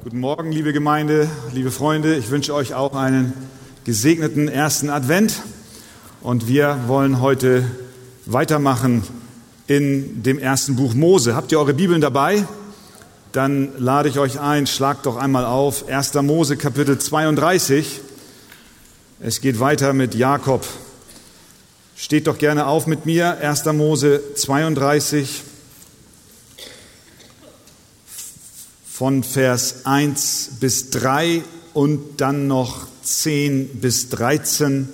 Guten Morgen, liebe Gemeinde, liebe Freunde. Ich wünsche euch auch einen gesegneten ersten Advent. Und wir wollen heute weitermachen in dem ersten Buch Mose. Habt ihr eure Bibeln dabei? Dann lade ich euch ein, schlagt doch einmal auf 1. Mose Kapitel 32. Es geht weiter mit Jakob. Steht doch gerne auf mit mir, 1. Mose 32. von Vers 1 bis 3 und dann noch 10 bis 13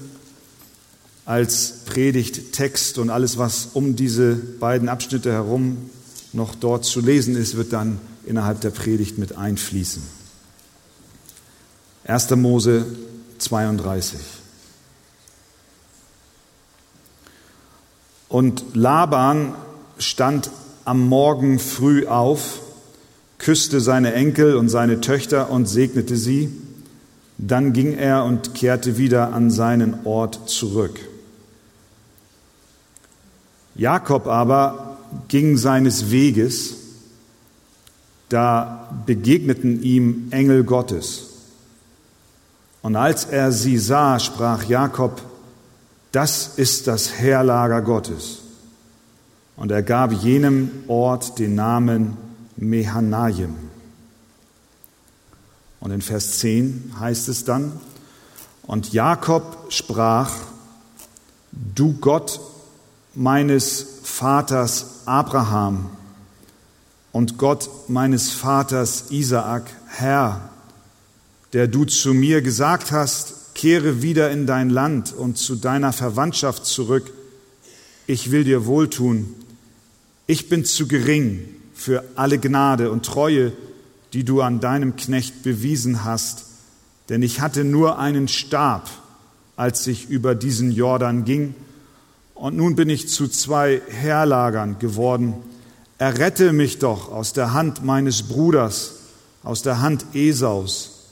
als Predigttext und alles, was um diese beiden Abschnitte herum noch dort zu lesen ist, wird dann innerhalb der Predigt mit einfließen. 1. Mose 32. Und Laban stand am Morgen früh auf, küsste seine Enkel und seine Töchter und segnete sie. Dann ging er und kehrte wieder an seinen Ort zurück. Jakob aber ging seines Weges, da begegneten ihm Engel Gottes. Und als er sie sah, sprach Jakob, das ist das Heerlager Gottes. Und er gab jenem Ort den Namen Mehanaim. Und in Vers 10 heißt es dann, und Jakob sprach, du Gott meines Vaters Abraham und Gott meines Vaters Isaak, Herr, der du zu mir gesagt hast, kehre wieder in dein Land und zu deiner Verwandtschaft zurück, ich will dir wohltun, ich bin zu gering, für alle Gnade und Treue, die du an deinem Knecht bewiesen hast, denn ich hatte nur einen Stab, als ich über diesen Jordan ging, und nun bin ich zu zwei Heerlagern geworden. Errette mich doch aus der Hand meines Bruders, aus der Hand Esaus,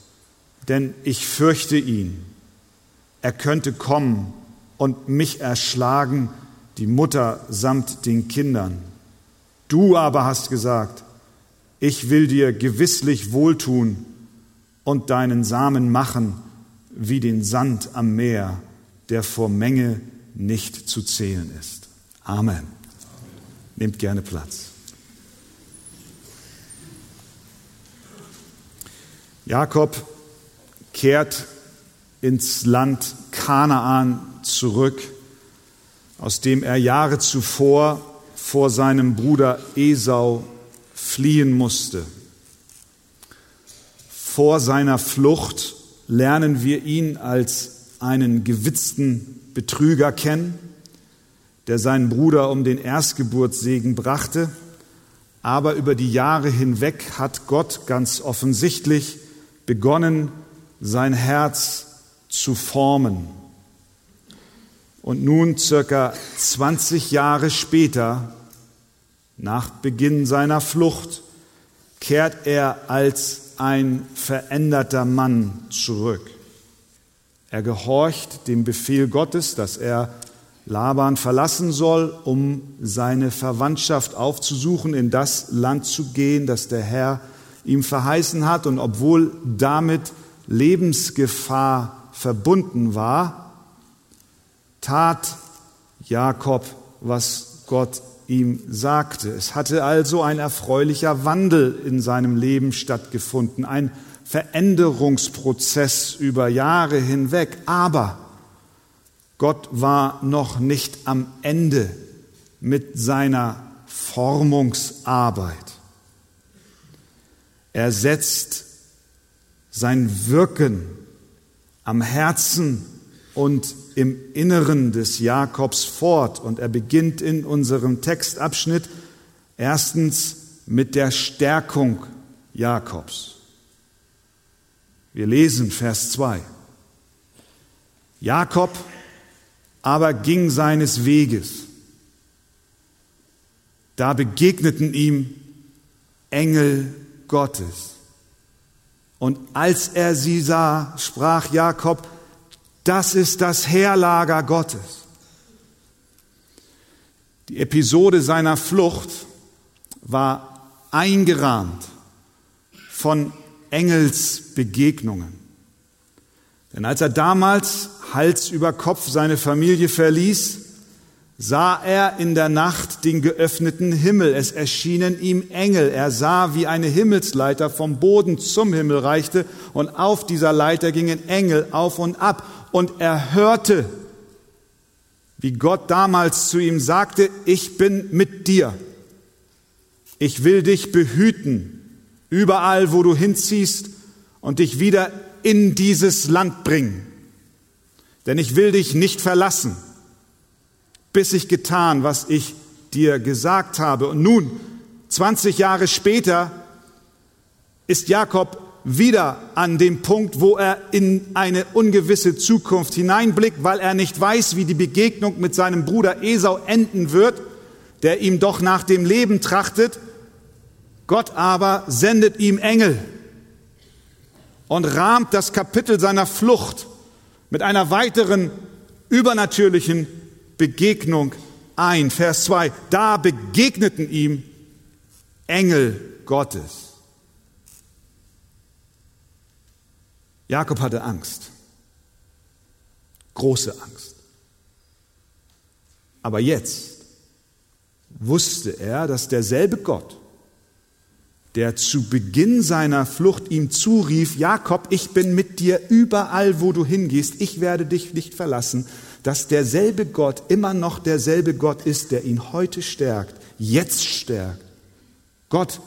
denn ich fürchte ihn. Er könnte kommen und mich erschlagen, die Mutter samt den Kindern. Du aber hast gesagt, ich will dir gewisslich wohltun und deinen Samen machen wie den Sand am Meer, der vor Menge nicht zu zählen ist. Amen. Nehmt gerne Platz. Jakob kehrt ins Land Kanaan zurück, aus dem er Jahre zuvor vor seinem Bruder Esau fliehen musste. Vor seiner Flucht lernen wir ihn als einen gewitzten Betrüger kennen, der seinen Bruder um den Erstgeburtssegen brachte. Aber über die Jahre hinweg hat Gott ganz offensichtlich begonnen, sein Herz zu formen. Und nun, circa 20 Jahre später, nach Beginn seiner Flucht, kehrt er als ein veränderter Mann zurück. Er gehorcht dem Befehl Gottes, dass er Laban verlassen soll, um seine Verwandtschaft aufzusuchen, in das Land zu gehen, das der Herr ihm verheißen hat. Und obwohl damit Lebensgefahr verbunden war, tat Jakob, was Gott ihm sagte. Es hatte also ein erfreulicher Wandel in seinem Leben stattgefunden, ein Veränderungsprozess über Jahre hinweg. Aber Gott war noch nicht am Ende mit seiner Formungsarbeit. Er setzt sein Wirken am Herzen und im Inneren des Jakobs fort. Und er beginnt in unserem Textabschnitt erstens mit der Stärkung Jakobs. Wir lesen Vers 2. Jakob aber ging seines Weges. Da begegneten ihm Engel Gottes. Und als er sie sah, sprach Jakob, das ist das Heerlager Gottes. Die Episode seiner Flucht war eingerahmt von Engelsbegegnungen. Denn als er damals Hals über Kopf seine Familie verließ, sah er in der Nacht den geöffneten Himmel. Es erschienen ihm Engel. Er sah, wie eine Himmelsleiter vom Boden zum Himmel reichte und auf dieser Leiter gingen Engel auf und ab. Und er hörte, wie Gott damals zu ihm sagte, ich bin mit dir. Ich will dich behüten, überall, wo du hinziehst und dich wieder in dieses Land bringen. Denn ich will dich nicht verlassen bis ich getan, was ich dir gesagt habe. Und nun, 20 Jahre später, ist Jakob wieder an dem Punkt, wo er in eine ungewisse Zukunft hineinblickt, weil er nicht weiß, wie die Begegnung mit seinem Bruder Esau enden wird, der ihm doch nach dem Leben trachtet. Gott aber sendet ihm Engel und rahmt das Kapitel seiner Flucht mit einer weiteren übernatürlichen Begegnung ein. Vers 2. Da begegneten ihm Engel Gottes. Jakob hatte Angst. Große Angst. Aber jetzt wusste er, dass derselbe Gott, der zu Beginn seiner Flucht ihm zurief, Jakob, ich bin mit dir überall, wo du hingehst, ich werde dich nicht verlassen, dass derselbe Gott immer noch derselbe Gott ist, der ihn heute stärkt, jetzt stärkt. Gott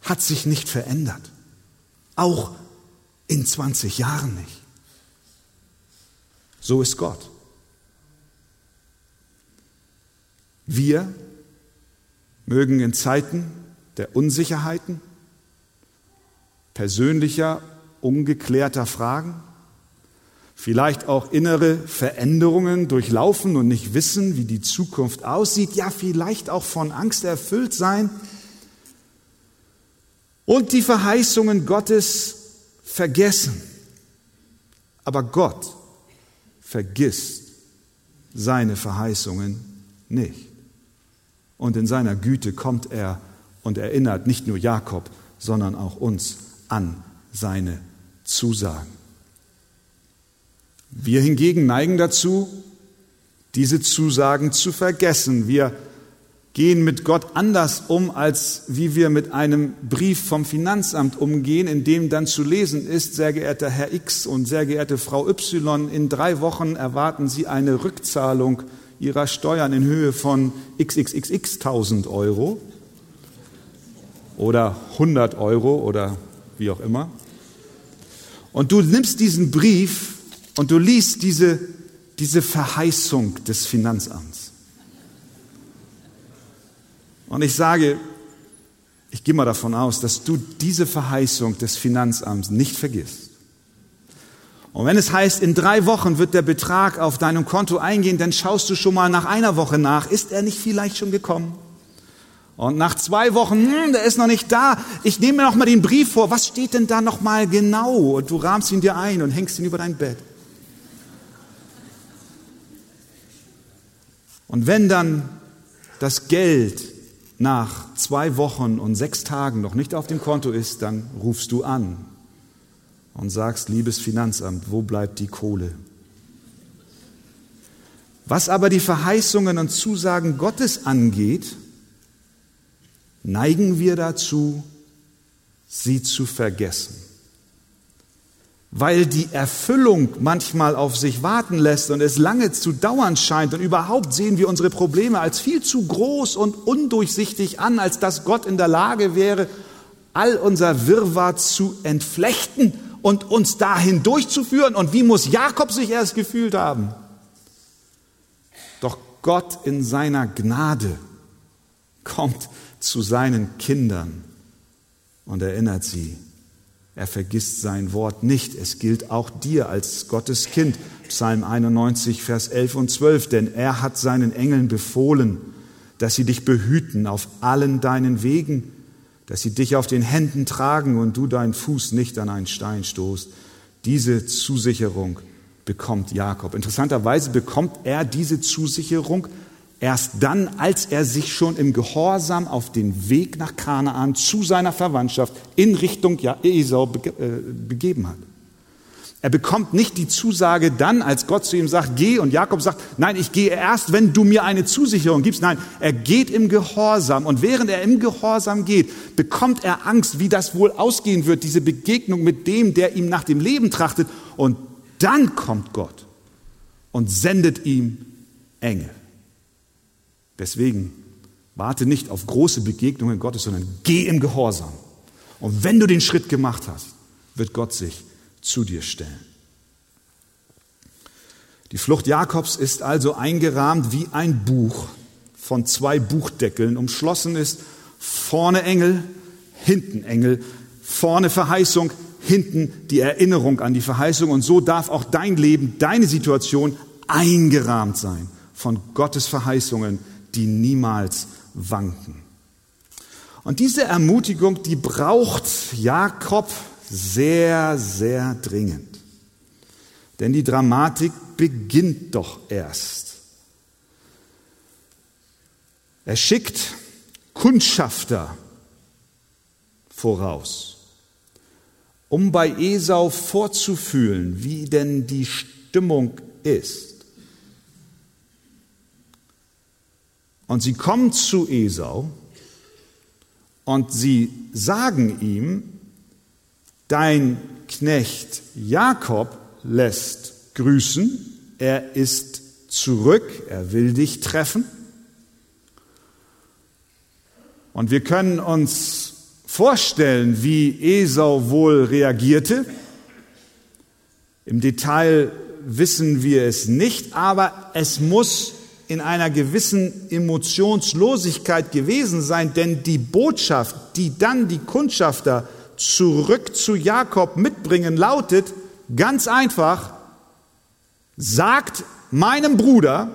hat sich nicht verändert, auch in 20 Jahren nicht. So ist Gott. Wir mögen in Zeiten der Unsicherheiten, persönlicher, ungeklärter Fragen, vielleicht auch innere Veränderungen durchlaufen und nicht wissen, wie die Zukunft aussieht, ja vielleicht auch von Angst erfüllt sein und die Verheißungen Gottes vergessen. Aber Gott vergisst seine Verheißungen nicht. Und in seiner Güte kommt er und erinnert nicht nur Jakob, sondern auch uns an seine Zusagen. Wir hingegen neigen dazu, diese Zusagen zu vergessen. Wir gehen mit Gott anders um, als wie wir mit einem Brief vom Finanzamt umgehen, in dem dann zu lesen ist, sehr geehrter Herr X und sehr geehrte Frau Y, in drei Wochen erwarten Sie eine Rückzahlung Ihrer Steuern in Höhe von xxxx 1000 Euro oder 100 Euro oder wie auch immer. Und du nimmst diesen Brief und du liest diese, diese Verheißung des Finanzamts. Und ich sage, ich gehe mal davon aus, dass du diese Verheißung des Finanzamts nicht vergisst. Und wenn es heißt, in drei Wochen wird der Betrag auf deinem Konto eingehen, dann schaust du schon mal nach einer Woche nach, ist er nicht vielleicht schon gekommen? Und nach zwei Wochen, hm, der ist noch nicht da. Ich nehme mir noch mal den Brief vor. Was steht denn da noch mal genau? Und du rahmst ihn dir ein und hängst ihn über dein Bett. Und wenn dann das Geld nach zwei Wochen und sechs Tagen noch nicht auf dem Konto ist, dann rufst du an und sagst, liebes Finanzamt, wo bleibt die Kohle? Was aber die Verheißungen und Zusagen Gottes angeht, neigen wir dazu, sie zu vergessen weil die Erfüllung manchmal auf sich warten lässt und es lange zu dauern scheint. Und überhaupt sehen wir unsere Probleme als viel zu groß und undurchsichtig an, als dass Gott in der Lage wäre, all unser Wirrwarr zu entflechten und uns dahin durchzuführen. Und wie muss Jakob sich erst gefühlt haben? Doch Gott in seiner Gnade kommt zu seinen Kindern und erinnert sie er vergisst sein Wort nicht. Es gilt auch dir als Gottes Kind. Psalm 91, Vers 11 und 12. Denn er hat seinen Engeln befohlen, dass sie dich behüten auf allen deinen Wegen, dass sie dich auf den Händen tragen und du deinen Fuß nicht an einen Stein stoßt. Diese Zusicherung bekommt Jakob. Interessanterweise bekommt er diese Zusicherung Erst dann, als er sich schon im Gehorsam auf den Weg nach Kanaan zu seiner Verwandtschaft in Richtung Esau äh, begeben hat. Er bekommt nicht die Zusage dann, als Gott zu ihm sagt, geh und Jakob sagt, nein, ich gehe erst, wenn du mir eine Zusicherung gibst. Nein, er geht im Gehorsam und während er im Gehorsam geht, bekommt er Angst, wie das wohl ausgehen wird, diese Begegnung mit dem, der ihm nach dem Leben trachtet. Und dann kommt Gott und sendet ihm Engel. Deswegen warte nicht auf große Begegnungen Gottes, sondern geh im Gehorsam. Und wenn du den Schritt gemacht hast, wird Gott sich zu dir stellen. Die Flucht Jakobs ist also eingerahmt wie ein Buch von zwei Buchdeckeln umschlossen ist. Vorne Engel, hinten Engel, vorne Verheißung, hinten die Erinnerung an die Verheißung. Und so darf auch dein Leben, deine Situation eingerahmt sein von Gottes Verheißungen, die niemals wanken. Und diese Ermutigung, die braucht Jakob sehr, sehr dringend. Denn die Dramatik beginnt doch erst. Er schickt Kundschafter voraus, um bei Esau vorzufühlen, wie denn die Stimmung ist. Und sie kommen zu Esau und sie sagen ihm, Dein Knecht Jakob lässt grüßen, er ist zurück, er will dich treffen. Und wir können uns vorstellen, wie Esau wohl reagierte. Im Detail wissen wir es nicht, aber es muss in einer gewissen Emotionslosigkeit gewesen sein, denn die Botschaft, die dann die Kundschafter zurück zu Jakob mitbringen, lautet ganz einfach, sagt meinem Bruder,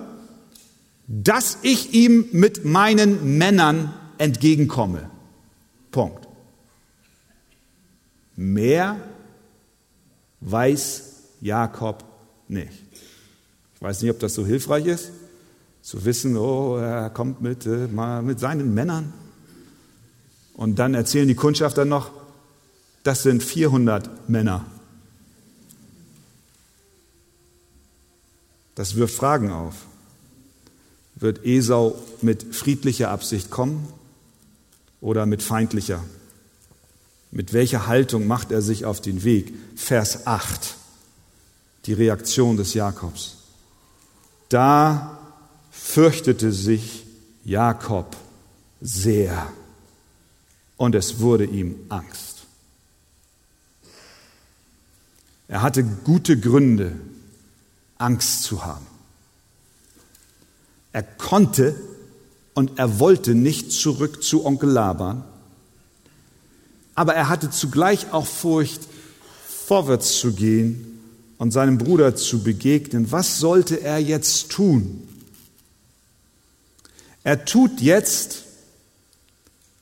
dass ich ihm mit meinen Männern entgegenkomme. Punkt. Mehr weiß Jakob nicht. Ich weiß nicht, ob das so hilfreich ist, zu wissen, oh, er kommt mit, äh, mal mit seinen Männern. Und dann erzählen die Kundschafter noch, das sind 400 Männer. Das wirft Fragen auf. Wird Esau mit friedlicher Absicht kommen oder mit feindlicher? Mit welcher Haltung macht er sich auf den Weg? Vers 8, die Reaktion des Jakobs. Da fürchtete sich Jakob sehr und es wurde ihm Angst. Er hatte gute Gründe, Angst zu haben. Er konnte und er wollte nicht zurück zu Onkel Laban, aber er hatte zugleich auch Furcht, vorwärts zu gehen und seinem Bruder zu begegnen. Was sollte er jetzt tun? Er tut jetzt,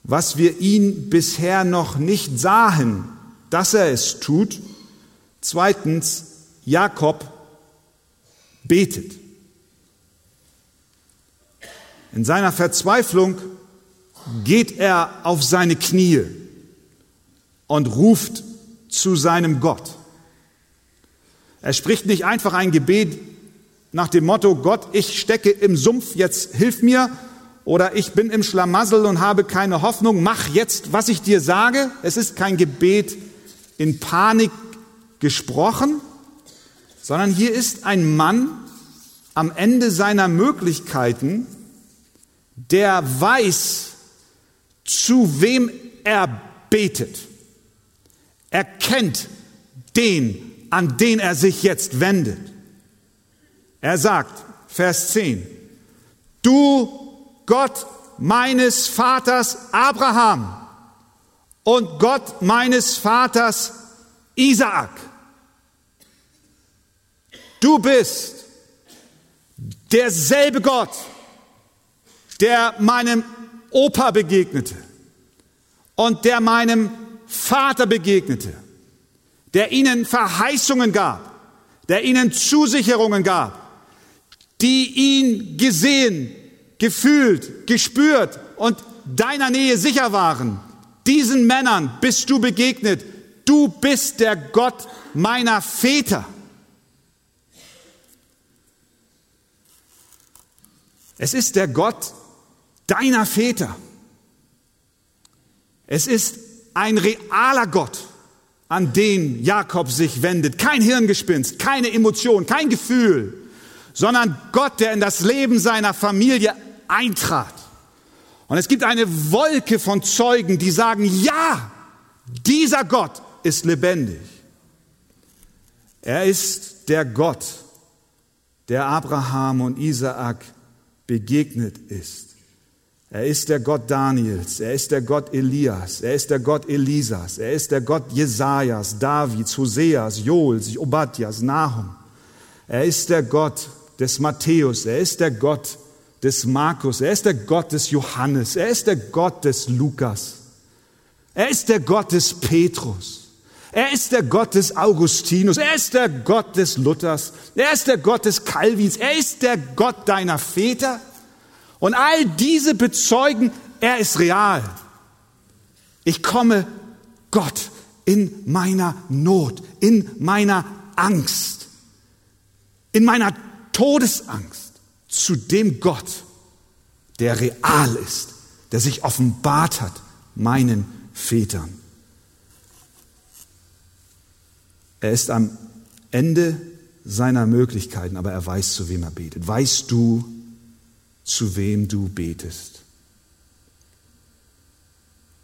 was wir ihn bisher noch nicht sahen, dass er es tut, Zweitens, Jakob betet. In seiner Verzweiflung geht er auf seine Knie und ruft zu seinem Gott. Er spricht nicht einfach ein Gebet nach dem Motto, Gott, ich stecke im Sumpf, jetzt hilf mir, oder ich bin im Schlamassel und habe keine Hoffnung, mach jetzt, was ich dir sage. Es ist kein Gebet in Panik gesprochen, sondern hier ist ein Mann am Ende seiner Möglichkeiten, der weiß, zu wem er betet. Er kennt den, an den er sich jetzt wendet. Er sagt, Vers 10, du Gott meines Vaters Abraham und Gott meines Vaters Isaak. Du bist derselbe Gott, der meinem Opa begegnete und der meinem Vater begegnete, der ihnen Verheißungen gab, der ihnen Zusicherungen gab, die ihn gesehen, gefühlt, gespürt und deiner Nähe sicher waren. Diesen Männern bist du begegnet. Du bist der Gott meiner Väter. Es ist der Gott deiner Väter. Es ist ein realer Gott, an den Jakob sich wendet. Kein Hirngespinst, keine Emotion, kein Gefühl, sondern Gott, der in das Leben seiner Familie eintrat. Und es gibt eine Wolke von Zeugen, die sagen, ja, dieser Gott ist lebendig. Er ist der Gott, der Abraham und Isaak begegnet ist. Er ist der Gott Daniels, er ist der Gott Elias, er ist der Gott Elisas, er ist der Gott Jesajas, Davids, Hoseas, Joels, Obadjas, Nahum. Er ist der Gott des Matthäus, er ist der Gott des Markus, er ist der Gott des Johannes, er ist der Gott des Lukas, er ist der Gott des Petrus. Er ist der Gott des Augustinus, er ist der Gott des Luthers, er ist der Gott des Calvins, er ist der Gott deiner Väter. Und all diese bezeugen, er ist real. Ich komme Gott in meiner Not, in meiner Angst, in meiner Todesangst zu dem Gott, der real ist, der sich offenbart hat meinen Vätern. Er ist am Ende seiner Möglichkeiten, aber er weiß, zu wem er betet. Weißt du, zu wem du betest?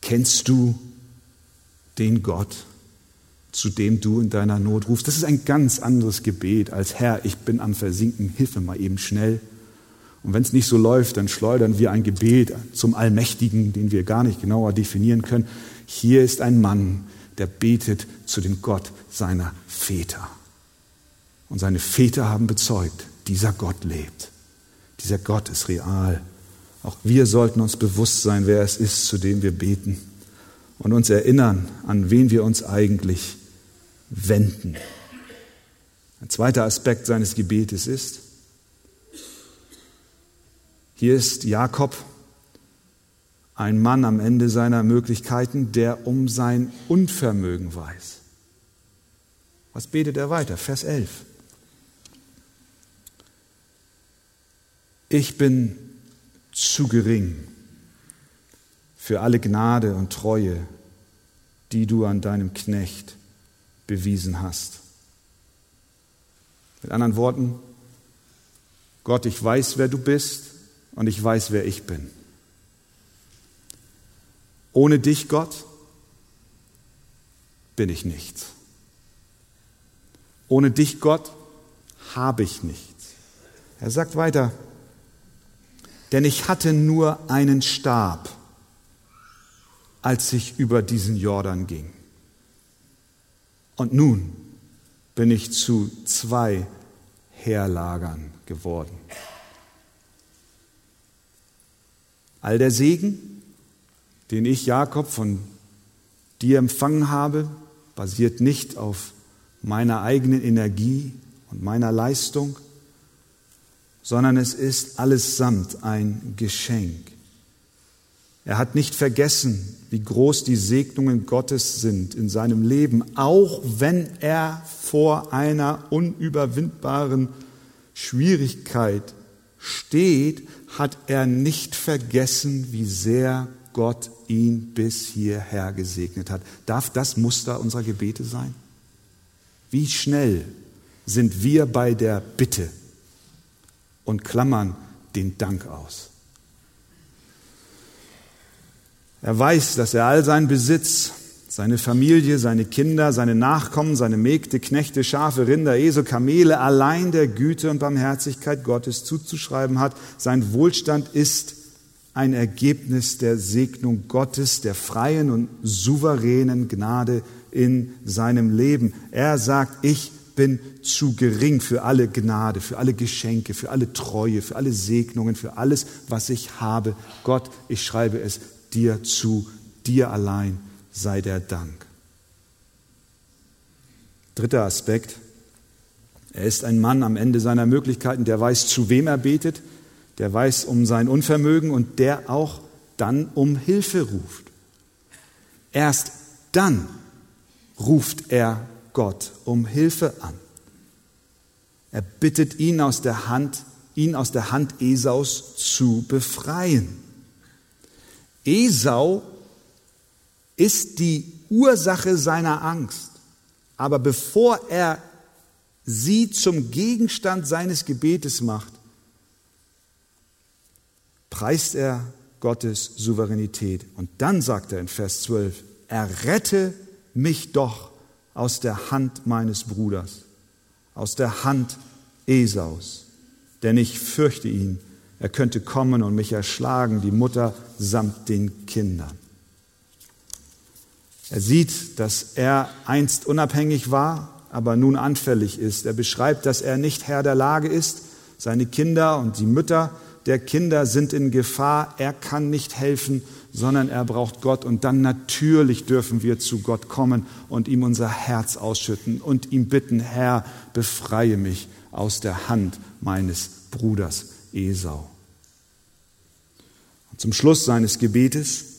Kennst du den Gott, zu dem du in deiner Not rufst? Das ist ein ganz anderes Gebet als Herr, ich bin am Versinken, hilf mir mal eben schnell. Und wenn es nicht so läuft, dann schleudern wir ein Gebet zum Allmächtigen, den wir gar nicht genauer definieren können. Hier ist ein Mann, der betet zu dem Gott seiner Väter. Und seine Väter haben bezeugt, dieser Gott lebt. Dieser Gott ist real. Auch wir sollten uns bewusst sein, wer es ist, zu dem wir beten und uns erinnern, an wen wir uns eigentlich wenden. Ein zweiter Aspekt seines Gebetes ist, hier ist Jakob ein Mann am Ende seiner Möglichkeiten, der um sein Unvermögen weiß. Was betet er weiter? Vers 11. Ich bin zu gering für alle Gnade und Treue, die du an deinem Knecht bewiesen hast. Mit anderen Worten, Gott, ich weiß, wer du bist und ich weiß, wer ich bin. Ohne dich, Gott, bin ich nichts. Ohne dich, Gott, habe ich nichts. Er sagt weiter, denn ich hatte nur einen Stab, als ich über diesen Jordan ging. Und nun bin ich zu zwei Heerlagern geworden. All der Segen, den ich, Jakob, von dir empfangen habe, basiert nicht auf meiner eigenen Energie und meiner Leistung, sondern es ist allesamt ein Geschenk. Er hat nicht vergessen, wie groß die Segnungen Gottes sind in seinem Leben, auch wenn er vor einer unüberwindbaren Schwierigkeit steht, hat er nicht vergessen, wie sehr Gott ihn bis hierher gesegnet hat. Darf das Muster unserer Gebete sein? Wie schnell sind wir bei der Bitte und klammern den Dank aus? Er weiß, dass er all seinen Besitz, seine Familie, seine Kinder, seine Nachkommen, seine Mägde, Knechte, Schafe, Rinder, Esel, Kamele allein der Güte und Barmherzigkeit Gottes zuzuschreiben hat. Sein Wohlstand ist ein Ergebnis der Segnung Gottes, der freien und souveränen Gnade in seinem Leben. Er sagt, ich bin zu gering für alle Gnade, für alle Geschenke, für alle Treue, für alle Segnungen, für alles, was ich habe. Gott, ich schreibe es dir zu, dir allein sei der Dank. Dritter Aspekt. Er ist ein Mann am Ende seiner Möglichkeiten, der weiß, zu wem er betet, der weiß um sein Unvermögen und der auch dann um Hilfe ruft. Erst dann ruft er Gott um Hilfe an. Er bittet ihn aus der Hand, ihn aus der Hand Esaus zu befreien. Esau ist die Ursache seiner Angst. Aber bevor er sie zum Gegenstand seines Gebetes macht, preist er Gottes Souveränität. Und dann sagt er in Vers 12, errette mich doch aus der Hand meines Bruders, aus der Hand Esaus, denn ich fürchte ihn, er könnte kommen und mich erschlagen, die Mutter samt den Kindern. Er sieht, dass er einst unabhängig war, aber nun anfällig ist. Er beschreibt, dass er nicht Herr der Lage ist. Seine Kinder und die Mütter der Kinder sind in Gefahr. Er kann nicht helfen, sondern er braucht Gott. Und dann natürlich dürfen wir zu Gott kommen und ihm unser Herz ausschütten und ihm bitten, Herr, befreie mich aus der Hand meines Bruders Esau. Und zum Schluss seines Gebetes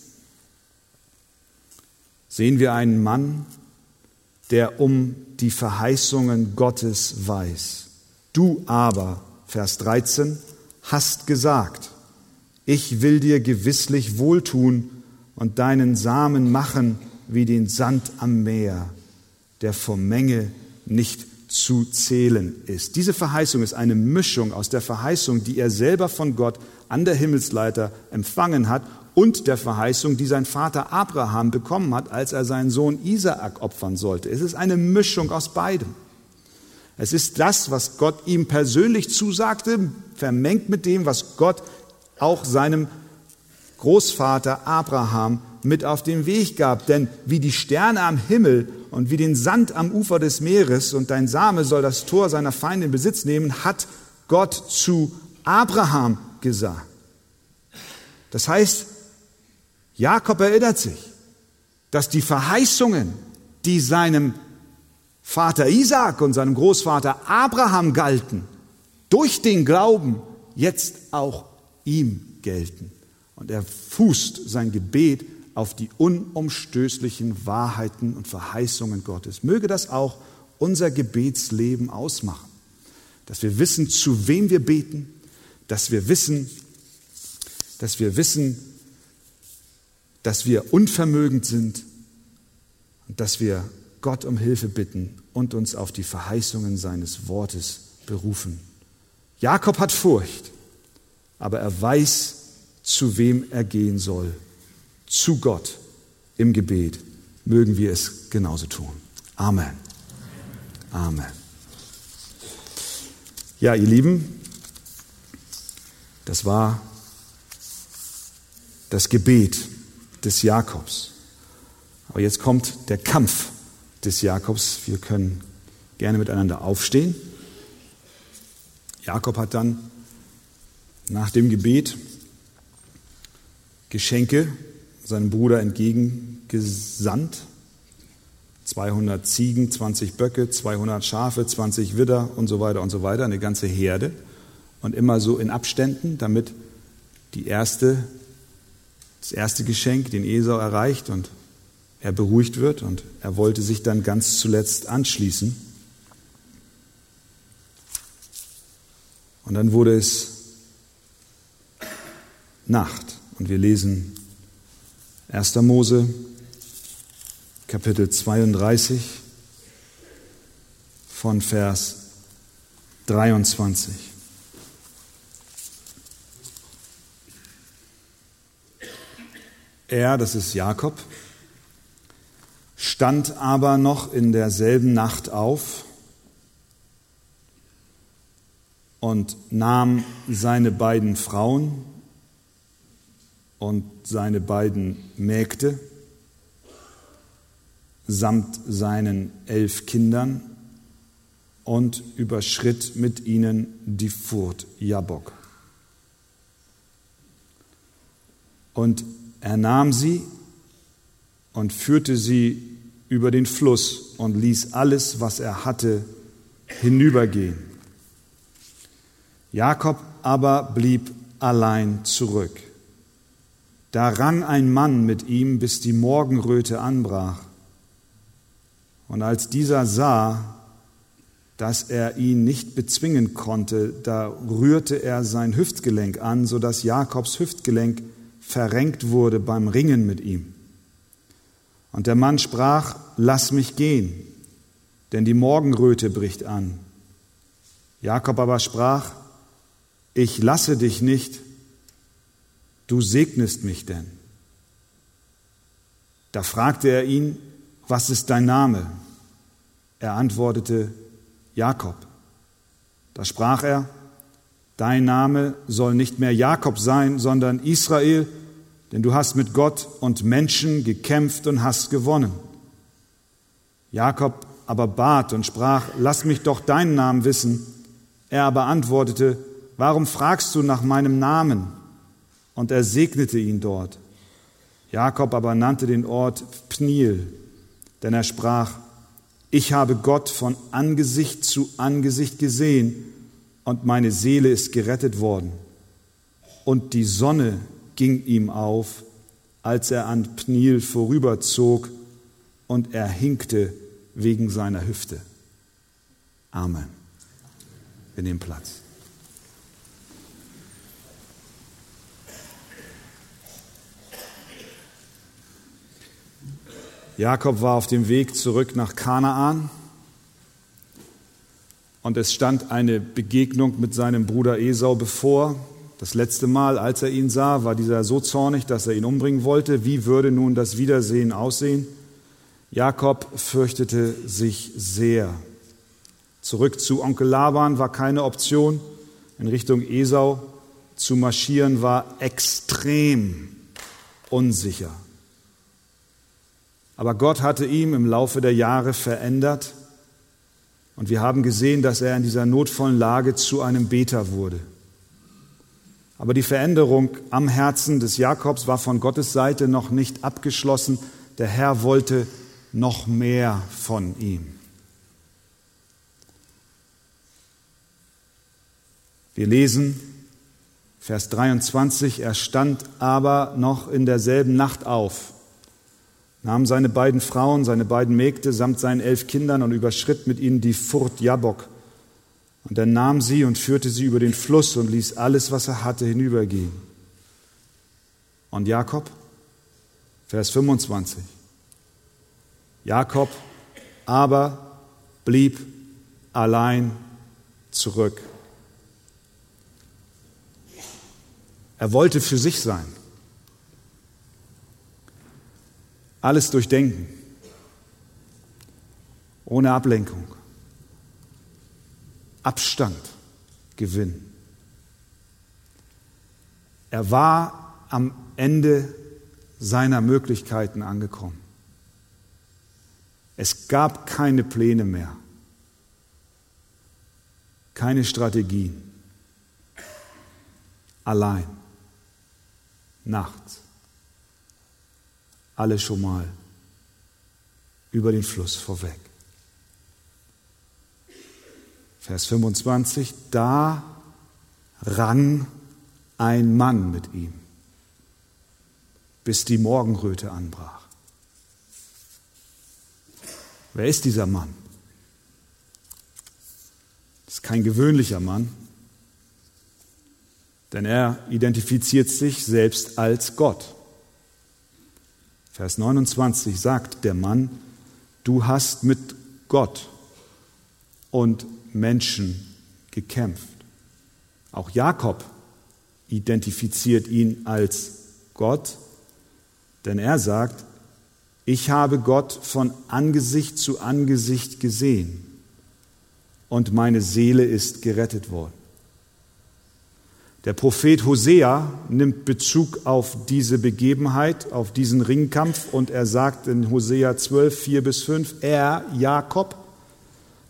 sehen wir einen Mann, der um die Verheißungen Gottes weiß. Du aber, Vers 13, hast gesagt, ich will dir gewisslich wohltun und deinen Samen machen wie den Sand am Meer, der vor Menge nicht zu zählen ist. Diese Verheißung ist eine Mischung aus der Verheißung, die er selber von Gott an der Himmelsleiter empfangen hat und der Verheißung, die sein Vater Abraham bekommen hat, als er seinen Sohn Isaak opfern sollte. Es ist eine Mischung aus beidem. Es ist das, was Gott ihm persönlich zusagte, vermengt mit dem, was Gott auch seinem Großvater Abraham mit auf den Weg gab. Denn wie die Sterne am Himmel und wie den Sand am Ufer des Meeres und dein Same soll das Tor seiner Feinde in Besitz nehmen, hat Gott zu Abraham gesagt. Das heißt, Jakob erinnert sich, dass die Verheißungen, die seinem Vater Isaac und seinem Großvater Abraham galten, durch den Glauben jetzt auch ihm gelten. Und er fußt sein Gebet auf die unumstößlichen Wahrheiten und Verheißungen Gottes. Möge das auch unser Gebetsleben ausmachen, dass wir wissen, zu wem wir beten, dass wir wissen, dass wir wissen, dass wir unvermögend sind und dass wir Gott um Hilfe bitten und uns auf die Verheißungen seines Wortes berufen. Jakob hat Furcht, aber er weiß, zu wem er gehen soll. Zu Gott im Gebet. Mögen wir es genauso tun. Amen. Amen. Ja, ihr Lieben, das war das Gebet des Jakobs. Aber jetzt kommt der Kampf des Jakobs. Wir können gerne miteinander aufstehen. Jakob hat dann nach dem Gebet Geschenke seinem Bruder entgegengesandt. 200 Ziegen, 20 Böcke, 200 Schafe, 20 Widder und so weiter und so weiter, eine ganze Herde. Und immer so in Abständen, damit die erste das erste Geschenk, den Esau erreicht und er beruhigt wird und er wollte sich dann ganz zuletzt anschließen. Und dann wurde es Nacht und wir lesen 1. Mose Kapitel 32 von Vers 23. Er, das ist Jakob, stand aber noch in derselben Nacht auf und nahm seine beiden Frauen und seine beiden Mägde samt seinen elf Kindern und überschritt mit ihnen die Furt Jabok. Und er nahm sie und führte sie über den Fluss und ließ alles, was er hatte, hinübergehen. Jakob aber blieb allein zurück. Da rang ein Mann mit ihm, bis die Morgenröte anbrach. Und als dieser sah, dass er ihn nicht bezwingen konnte, da rührte er sein Hüftgelenk an, so dass Jakobs Hüftgelenk verrenkt wurde beim Ringen mit ihm. Und der Mann sprach, lass mich gehen, denn die Morgenröte bricht an. Jakob aber sprach, ich lasse dich nicht, du segnest mich denn. Da fragte er ihn, was ist dein Name? Er antwortete, Jakob. Da sprach er, dein Name soll nicht mehr Jakob sein, sondern Israel, denn du hast mit Gott und Menschen gekämpft und hast gewonnen. Jakob aber bat und sprach, lass mich doch deinen Namen wissen. Er aber antwortete, warum fragst du nach meinem Namen? Und er segnete ihn dort. Jakob aber nannte den Ort Pniel, denn er sprach, ich habe Gott von Angesicht zu Angesicht gesehen und meine Seele ist gerettet worden. Und die Sonne ging ihm auf, als er an Pniel vorüberzog und er hinkte wegen seiner Hüfte. Amen. Wir nehmen Platz. Jakob war auf dem Weg zurück nach Kanaan und es stand eine Begegnung mit seinem Bruder Esau bevor. Das letzte Mal, als er ihn sah, war dieser so zornig, dass er ihn umbringen wollte. Wie würde nun das Wiedersehen aussehen? Jakob fürchtete sich sehr. Zurück zu Onkel Laban war keine Option. In Richtung Esau zu marschieren war extrem unsicher. Aber Gott hatte ihm im Laufe der Jahre verändert und wir haben gesehen, dass er in dieser notvollen Lage zu einem Beter wurde. Aber die Veränderung am Herzen des Jakobs war von Gottes Seite noch nicht abgeschlossen. Der Herr wollte noch mehr von ihm. Wir lesen Vers 23, er stand aber noch in derselben Nacht auf nahm seine beiden Frauen, seine beiden Mägde samt seinen elf Kindern und überschritt mit ihnen die Furt Jabok. Und er nahm sie und führte sie über den Fluss und ließ alles, was er hatte, hinübergehen. Und Jakob, Vers 25. Jakob aber blieb allein zurück. Er wollte für sich sein. Alles durchdenken, ohne Ablenkung. Abstand gewinnen. Er war am Ende seiner Möglichkeiten angekommen. Es gab keine Pläne mehr, keine Strategien. Allein, nachts alle schon mal über den Fluss vorweg. Vers 25, da rang ein Mann mit ihm, bis die Morgenröte anbrach. Wer ist dieser Mann? Das ist kein gewöhnlicher Mann, denn er identifiziert sich selbst als Gott. Vers 29 sagt der Mann, du hast mit Gott und Menschen gekämpft. Auch Jakob identifiziert ihn als Gott, denn er sagt, ich habe Gott von Angesicht zu Angesicht gesehen und meine Seele ist gerettet worden. Der Prophet Hosea nimmt Bezug auf diese Begebenheit, auf diesen Ringkampf und er sagt in Hosea 12, 4 bis 5, er, Jakob,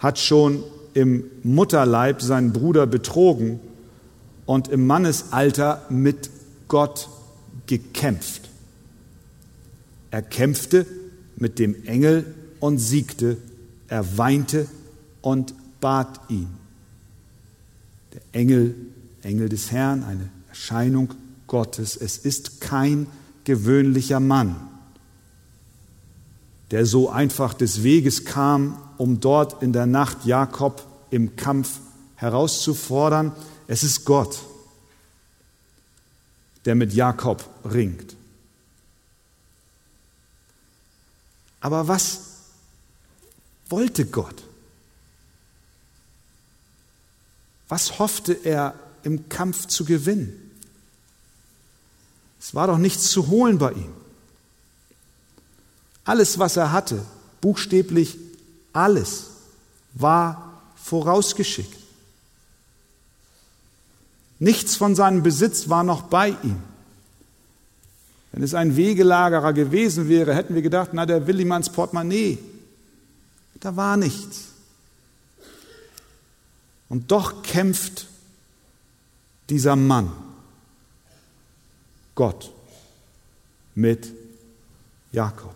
hat schon im Mutterleib seinen Bruder betrogen und im Mannesalter mit Gott gekämpft. Er kämpfte mit dem Engel und siegte, er weinte und bat ihn. Der Engel Engel des Herrn, eine Erscheinung Gottes. Es ist kein gewöhnlicher Mann, der so einfach des Weges kam, um dort in der Nacht Jakob im Kampf herauszufordern. Es ist Gott, der mit Jakob ringt. Aber was wollte Gott? Was hoffte er im Kampf zu gewinnen? Es war doch nichts zu holen bei ihm. Alles, was er hatte, buchstäblich alles, war vorausgeschickt. Nichts von seinem Besitz war noch bei ihm. Wenn es ein Wegelagerer gewesen wäre, hätten wir gedacht, na, der will ihm ans Portemonnaie. Da war nichts. Und doch kämpft dieser Mann, Gott, mit Jakob.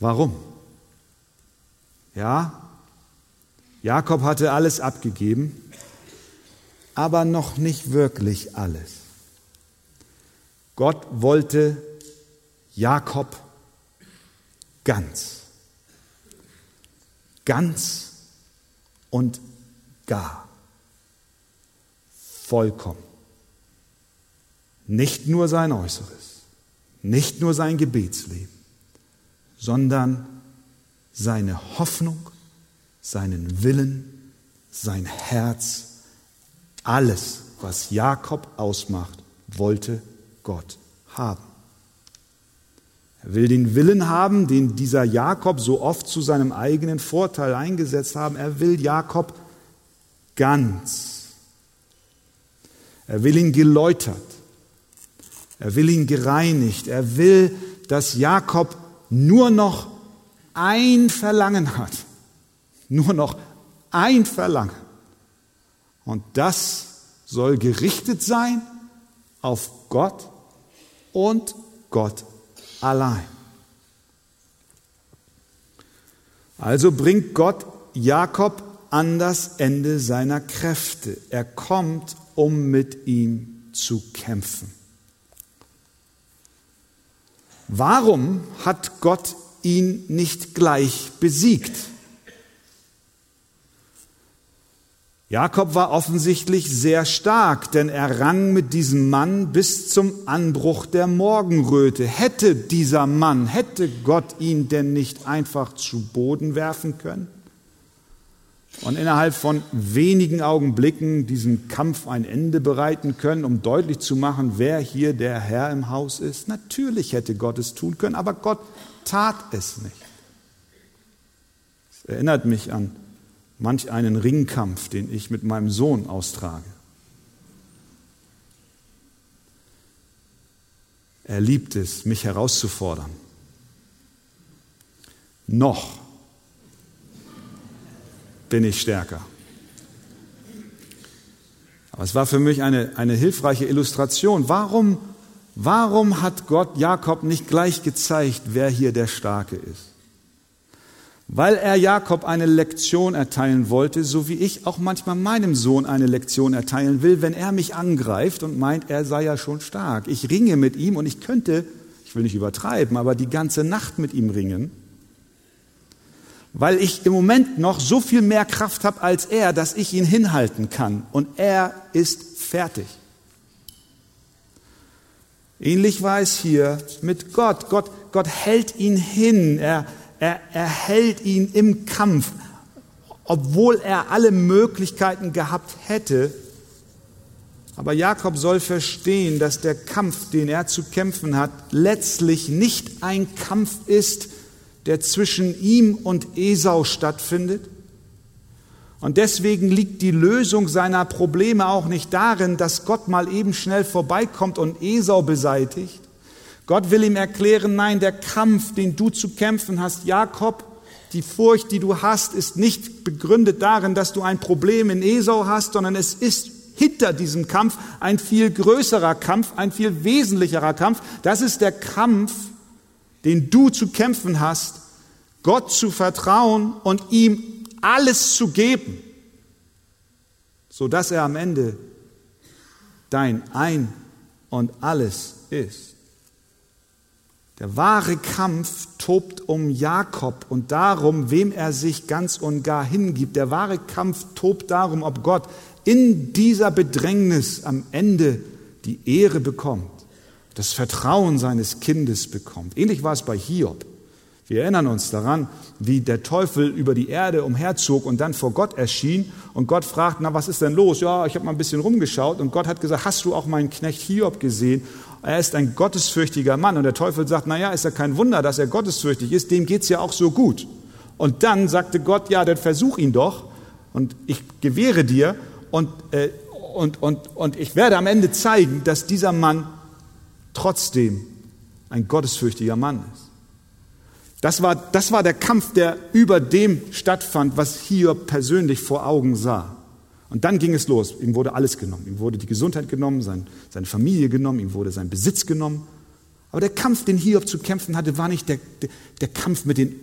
Warum? Ja, Jakob hatte alles abgegeben, aber noch nicht wirklich alles. Gott wollte Jakob ganz, ganz und gar, vollkommen. Nicht nur sein Äußeres, nicht nur sein Gebetsleben, sondern seine Hoffnung, seinen Willen, sein Herz, alles, was Jakob ausmacht, wollte Gott haben. Er will den Willen haben, den dieser Jakob so oft zu seinem eigenen Vorteil eingesetzt haben. Er will Jakob ganz. Er will ihn geläutert. Er will ihn gereinigt. Er will, dass Jakob nur noch ein Verlangen hat. Nur noch ein Verlangen. Und das soll gerichtet sein auf Gott und Gott allein. Also bringt Gott Jakob an das Ende seiner Kräfte. Er kommt, um mit ihm zu kämpfen. Warum hat Gott ihn nicht gleich besiegt? Jakob war offensichtlich sehr stark, denn er rang mit diesem Mann bis zum Anbruch der Morgenröte. Hätte dieser Mann, hätte Gott ihn denn nicht einfach zu Boden werfen können? Und innerhalb von wenigen Augenblicken diesem Kampf ein Ende bereiten können, um deutlich zu machen, wer hier der Herr im Haus ist? Natürlich hätte Gott es tun können, aber Gott tat es nicht. Es erinnert mich an manch einen Ringkampf, den ich mit meinem Sohn austrage. Er liebt es, mich herauszufordern. Noch bin ich stärker. Aber es war für mich eine, eine hilfreiche Illustration. Warum, warum hat Gott Jakob nicht gleich gezeigt, wer hier der Starke ist? Weil er Jakob eine Lektion erteilen wollte, so wie ich auch manchmal meinem Sohn eine Lektion erteilen will, wenn er mich angreift und meint, er sei ja schon stark. Ich ringe mit ihm und ich könnte, ich will nicht übertreiben, aber die ganze Nacht mit ihm ringen, weil ich im Moment noch so viel mehr Kraft habe als er, dass ich ihn hinhalten kann und er ist fertig. Ähnlich war es hier mit Gott. Gott, Gott hält ihn hin. Er, er, er hält ihn im Kampf, obwohl er alle Möglichkeiten gehabt hätte. Aber Jakob soll verstehen, dass der Kampf, den er zu kämpfen hat, letztlich nicht ein Kampf ist, der zwischen ihm und Esau stattfindet. Und deswegen liegt die Lösung seiner Probleme auch nicht darin, dass Gott mal eben schnell vorbeikommt und Esau beseitigt, Gott will ihm erklären, nein, der Kampf, den du zu kämpfen hast, Jakob, die Furcht, die du hast, ist nicht begründet darin, dass du ein Problem in Esau hast, sondern es ist hinter diesem Kampf ein viel größerer Kampf, ein viel wesentlicherer Kampf. Das ist der Kampf, den du zu kämpfen hast, Gott zu vertrauen und ihm alles zu geben. sodass er am Ende dein Ein und alles ist. Der wahre Kampf tobt um Jakob und darum, wem er sich ganz und gar hingibt. Der wahre Kampf tobt darum, ob Gott in dieser Bedrängnis am Ende die Ehre bekommt, das Vertrauen seines Kindes bekommt. Ähnlich war es bei Hiob. Wir erinnern uns daran, wie der Teufel über die Erde umherzog und dann vor Gott erschien und Gott fragt, na was ist denn los? Ja, ich habe mal ein bisschen rumgeschaut und Gott hat gesagt, hast du auch meinen Knecht Hiob gesehen? Er ist ein gottesfürchtiger Mann und der Teufel sagt, na ja, ist ja kein Wunder, dass er gottesfürchtig ist, dem geht's ja auch so gut. Und dann sagte Gott, ja, dann versuch ihn doch und ich gewähre dir und, äh, und, und, und ich werde am Ende zeigen, dass dieser Mann trotzdem ein gottesfürchtiger Mann ist. Das war, das war der Kampf, der über dem stattfand, was Hiob persönlich vor Augen sah. Und dann ging es los. Ihm wurde alles genommen. Ihm wurde die Gesundheit genommen, sein, seine Familie genommen, ihm wurde sein Besitz genommen. Aber der Kampf, den Hiob zu kämpfen hatte, war nicht der, der, der Kampf mit den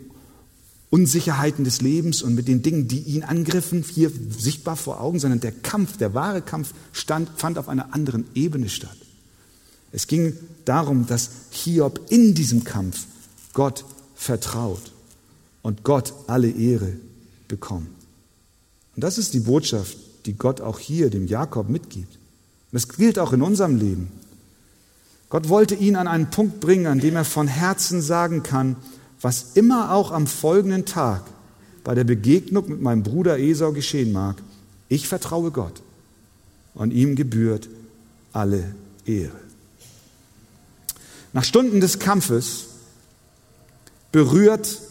Unsicherheiten des Lebens und mit den Dingen, die ihn angriffen, hier sichtbar vor Augen, sondern der Kampf, der wahre Kampf stand, fand auf einer anderen Ebene statt. Es ging darum, dass Hiob in diesem Kampf Gott vertraut und Gott alle Ehre bekommt. Und das ist die Botschaft, die Gott auch hier dem Jakob mitgibt. Und das gilt auch in unserem Leben. Gott wollte ihn an einen Punkt bringen, an dem er von Herzen sagen kann, was immer auch am folgenden Tag bei der Begegnung mit meinem Bruder Esau geschehen mag, ich vertraue Gott und ihm gebührt alle Ehre. Nach Stunden des Kampfes berührt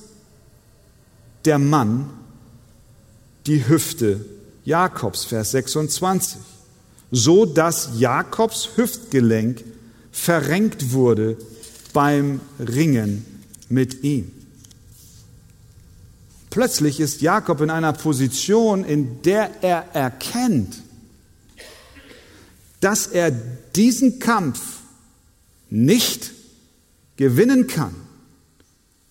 der Mann die Hüfte Jakobs, Vers 26, so dass Jakobs Hüftgelenk verrenkt wurde beim Ringen mit ihm. Plötzlich ist Jakob in einer Position, in der er erkennt, dass er diesen Kampf nicht gewinnen kann.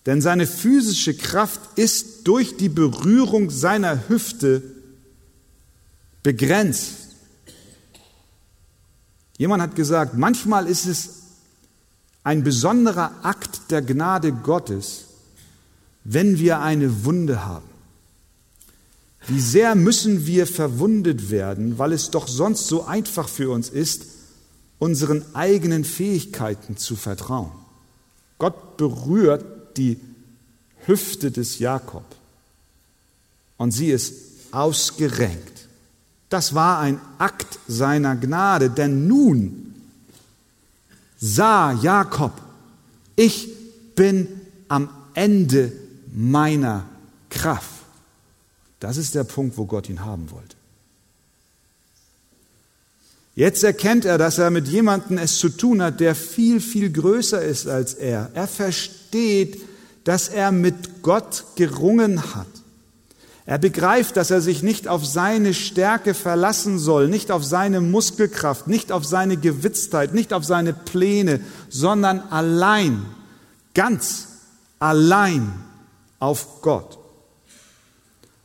Denn seine physische Kraft ist durch die Berührung seiner Hüfte begrenzt. Jemand hat gesagt, manchmal ist es ein besonderer Akt der Gnade Gottes, wenn wir eine Wunde haben. Wie sehr müssen wir verwundet werden, weil es doch sonst so einfach für uns ist, unseren eigenen Fähigkeiten zu vertrauen. Gott berührt die Hüfte des Jakob und sie ist ausgerenkt. Das war ein Akt seiner Gnade, denn nun sah Jakob, ich bin am Ende meiner Kraft. Das ist der Punkt, wo Gott ihn haben wollte. Jetzt erkennt er, dass er mit jemandem es zu tun hat, der viel, viel größer ist als er. Er versteht, dass er mit Gott gerungen hat. Er begreift, dass er sich nicht auf seine Stärke verlassen soll, nicht auf seine Muskelkraft, nicht auf seine Gewitztheit, nicht auf seine Pläne, sondern allein, ganz allein auf Gott.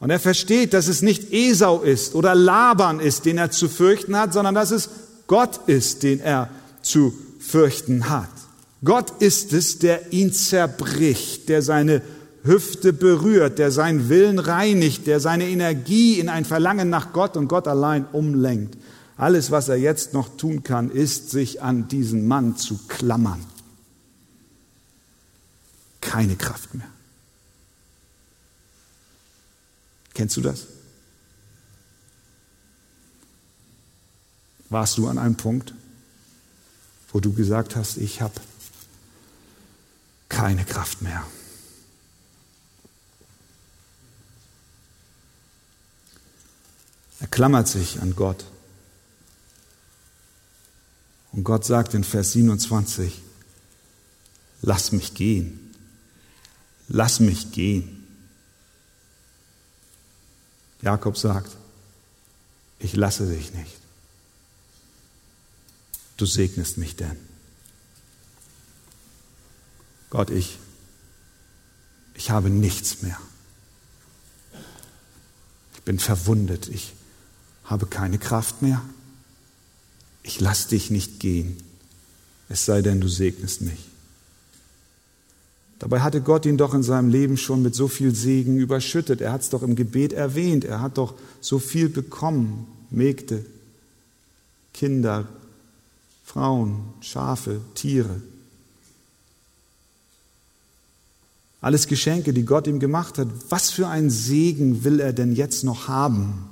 Und er versteht, dass es nicht Esau ist oder Laban ist, den er zu fürchten hat, sondern dass es Gott ist, den er zu fürchten hat. Gott ist es, der ihn zerbricht, der seine Hüfte berührt, der seinen Willen reinigt, der seine Energie in ein Verlangen nach Gott und Gott allein umlenkt. Alles, was er jetzt noch tun kann, ist, sich an diesen Mann zu klammern. Keine Kraft mehr. Kennst du das? Warst du an einem Punkt, wo du gesagt hast, ich habe keine Kraft mehr? Er klammert sich an Gott. Und Gott sagt in Vers 27, lass mich gehen, lass mich gehen. Jakob sagt, ich lasse dich nicht. Du segnest mich denn. Gott, ich, ich habe nichts mehr. Ich bin verwundet. Ich habe keine Kraft mehr. Ich lass dich nicht gehen, es sei denn, du segnest mich. Dabei hatte Gott ihn doch in seinem Leben schon mit so viel Segen überschüttet. Er hat es doch im Gebet erwähnt. Er hat doch so viel bekommen. Mägde, Kinder, Frauen, Schafe, Tiere. Alles Geschenke, die Gott ihm gemacht hat. Was für einen Segen will er denn jetzt noch haben?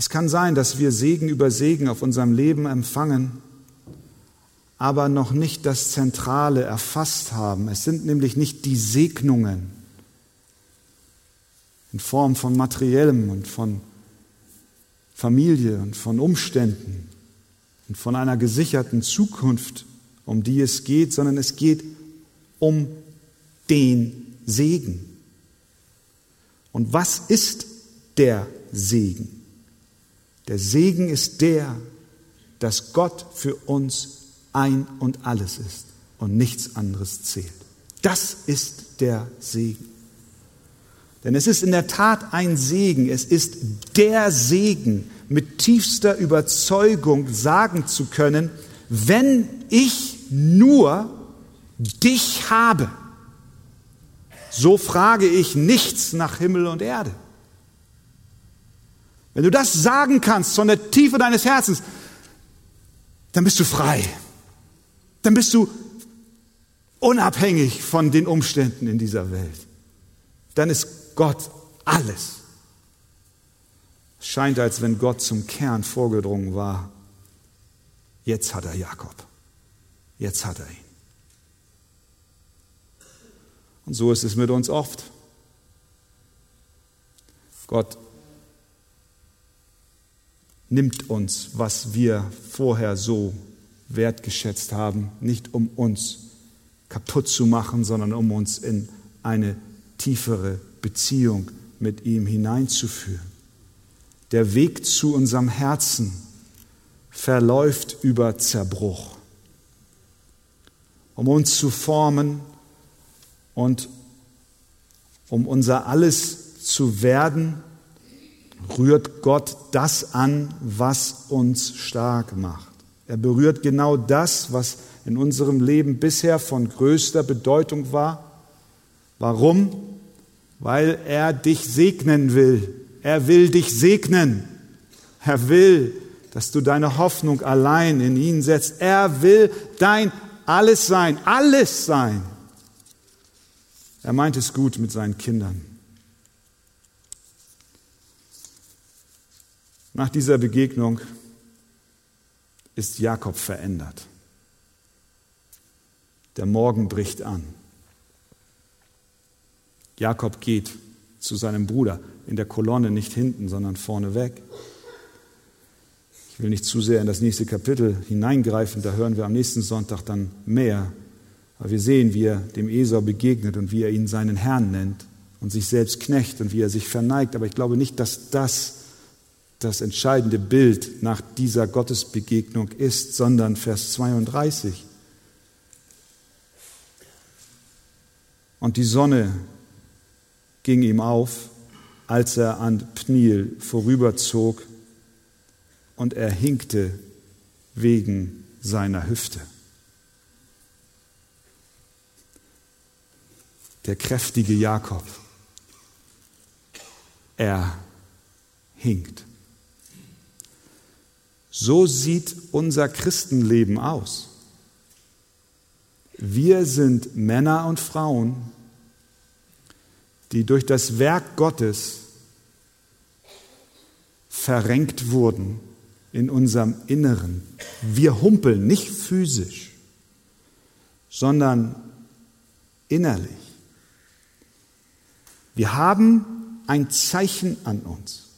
Es kann sein, dass wir Segen über Segen auf unserem Leben empfangen aber noch nicht das Zentrale erfasst haben. Es sind nämlich nicht die Segnungen in Form von materiellem und von Familie und von Umständen und von einer gesicherten Zukunft, um die es geht, sondern es geht um den Segen. Und was ist der Segen? Der Segen ist der, dass Gott für uns ein und alles ist und nichts anderes zählt. Das ist der Segen. Denn es ist in der Tat ein Segen, es ist der Segen, mit tiefster Überzeugung sagen zu können, wenn ich nur dich habe, so frage ich nichts nach Himmel und Erde. Wenn du das sagen kannst von der Tiefe deines Herzens, dann bist du frei dann bist du unabhängig von den Umständen in dieser Welt. Dann ist Gott alles. Es scheint, als wenn Gott zum Kern vorgedrungen war. Jetzt hat er Jakob. Jetzt hat er ihn. Und so ist es mit uns oft. Gott nimmt uns, was wir vorher so wertgeschätzt haben, nicht um uns kaputt zu machen, sondern um uns in eine tiefere Beziehung mit ihm hineinzuführen. Der Weg zu unserem Herzen verläuft über Zerbruch, um uns zu formen und um unser Alles zu werden, rührt Gott das an, was uns stark macht. Er berührt genau das, was in unserem Leben bisher von größter Bedeutung war. Warum? Weil er dich segnen will. Er will dich segnen. Er will, dass du deine Hoffnung allein in ihn setzt. Er will dein alles sein, alles sein. Er meint es gut mit seinen Kindern. Nach dieser Begegnung ist Jakob verändert. Der Morgen bricht an. Jakob geht zu seinem Bruder in der Kolonne nicht hinten, sondern vorne weg. Ich will nicht zu sehr in das nächste Kapitel hineingreifen, da hören wir am nächsten Sonntag dann mehr. Aber wir sehen, wie er dem Esau begegnet und wie er ihn seinen Herrn nennt und sich selbst knecht und wie er sich verneigt. Aber ich glaube nicht, dass das das entscheidende Bild nach dieser Gottesbegegnung ist, sondern Vers 32. Und die Sonne ging ihm auf, als er an Pniel vorüberzog, und er hinkte wegen seiner Hüfte. Der kräftige Jakob, er hinkt. So sieht unser Christenleben aus. Wir sind Männer und Frauen, die durch das Werk Gottes verrenkt wurden in unserem Inneren. Wir humpeln nicht physisch, sondern innerlich. Wir haben ein Zeichen an uns.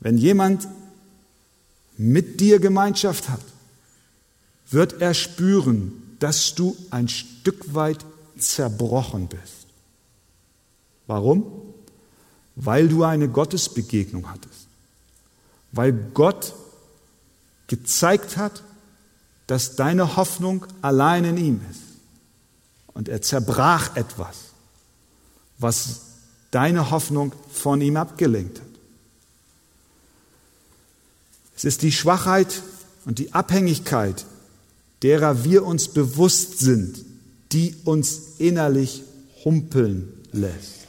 Wenn jemand mit dir Gemeinschaft hat, wird er spüren, dass du ein Stück weit zerbrochen bist. Warum? Weil du eine Gottesbegegnung hattest. Weil Gott gezeigt hat, dass deine Hoffnung allein in ihm ist. und er zerbrach etwas, was deine Hoffnung von ihm abgelenkt hat. Es ist die Schwachheit und die Abhängigkeit, derer wir uns bewusst sind, die uns innerlich humpeln lässt.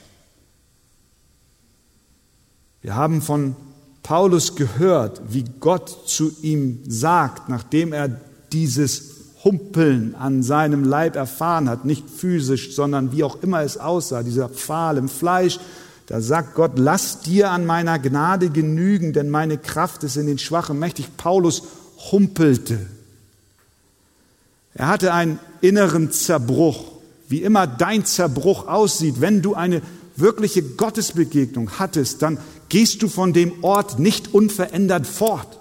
Wir haben von Paulus gehört, wie Gott zu ihm sagt, nachdem er dieses Humpeln an seinem Leib erfahren hat, nicht physisch, sondern wie auch immer es aussah, dieser Pfahl im Fleisch, da sagt Gott, lass dir an meiner Gnade genügen, denn meine Kraft ist in den Schwachen mächtig. Paulus humpelte. Er hatte einen inneren Zerbruch, wie immer dein Zerbruch aussieht. Wenn du eine wirkliche Gottesbegegnung hattest, dann gehst du von dem Ort nicht unverändert fort,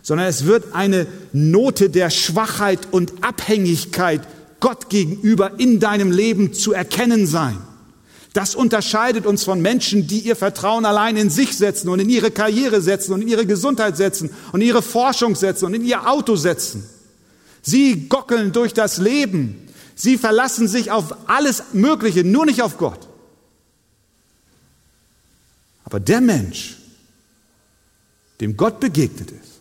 sondern es wird eine Note der Schwachheit und Abhängigkeit Gott gegenüber in deinem Leben zu erkennen sein. Das unterscheidet uns von Menschen, die ihr Vertrauen allein in sich setzen und in ihre Karriere setzen und in ihre Gesundheit setzen und in ihre Forschung setzen und in ihr Auto setzen. Sie gockeln durch das Leben. Sie verlassen sich auf alles Mögliche, nur nicht auf Gott. Aber der Mensch, dem Gott begegnet ist,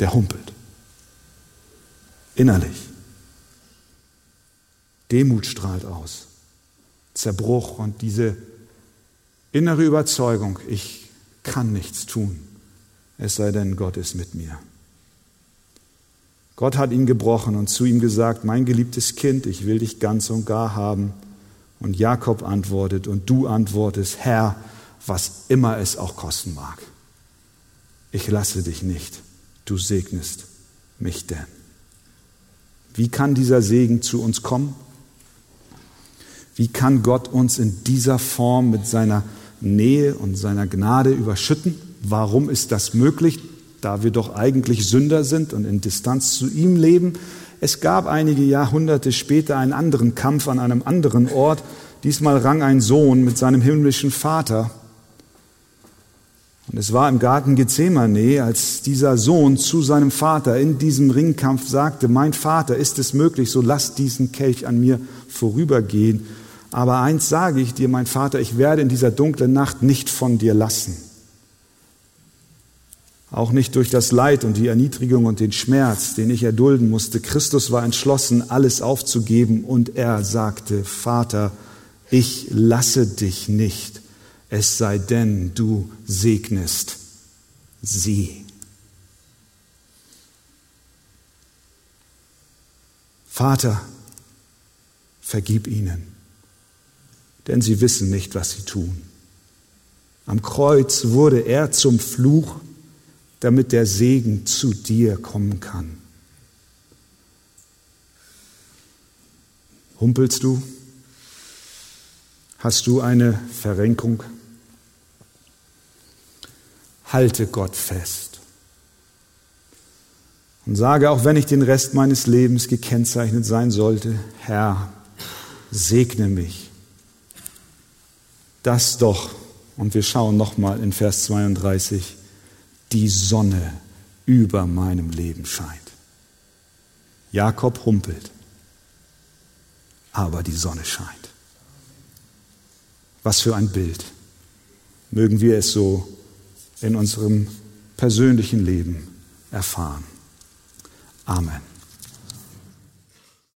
der humpelt. Innerlich. Demut strahlt aus. Zerbruch und diese innere Überzeugung, ich kann nichts tun, es sei denn, Gott ist mit mir. Gott hat ihn gebrochen und zu ihm gesagt, mein geliebtes Kind, ich will dich ganz und gar haben. Und Jakob antwortet und du antwortest, Herr, was immer es auch kosten mag. Ich lasse dich nicht, du segnest mich denn. Wie kann dieser Segen zu uns kommen? Wie kann Gott uns in dieser Form mit seiner Nähe und seiner Gnade überschütten? Warum ist das möglich, da wir doch eigentlich Sünder sind und in Distanz zu ihm leben? Es gab einige Jahrhunderte später einen anderen Kampf an einem anderen Ort. Diesmal rang ein Sohn mit seinem himmlischen Vater. Und es war im Garten Gethsemane, als dieser Sohn zu seinem Vater in diesem Ringkampf sagte, mein Vater, ist es möglich, so lass diesen Kelch an mir vorübergehen. Aber eins sage ich dir, mein Vater, ich werde in dieser dunklen Nacht nicht von dir lassen. Auch nicht durch das Leid und die Erniedrigung und den Schmerz, den ich erdulden musste. Christus war entschlossen, alles aufzugeben und er sagte, Vater, ich lasse dich nicht, es sei denn, du segnest sie. Vater, vergib ihnen denn sie wissen nicht, was sie tun. Am Kreuz wurde er zum Fluch, damit der Segen zu dir kommen kann. Humpelst du? Hast du eine Verrenkung? Halte Gott fest und sage, auch wenn ich den Rest meines Lebens gekennzeichnet sein sollte, Herr, segne mich dass doch, und wir schauen nochmal in Vers 32, die Sonne über meinem Leben scheint. Jakob humpelt, aber die Sonne scheint. Was für ein Bild. Mögen wir es so in unserem persönlichen Leben erfahren. Amen.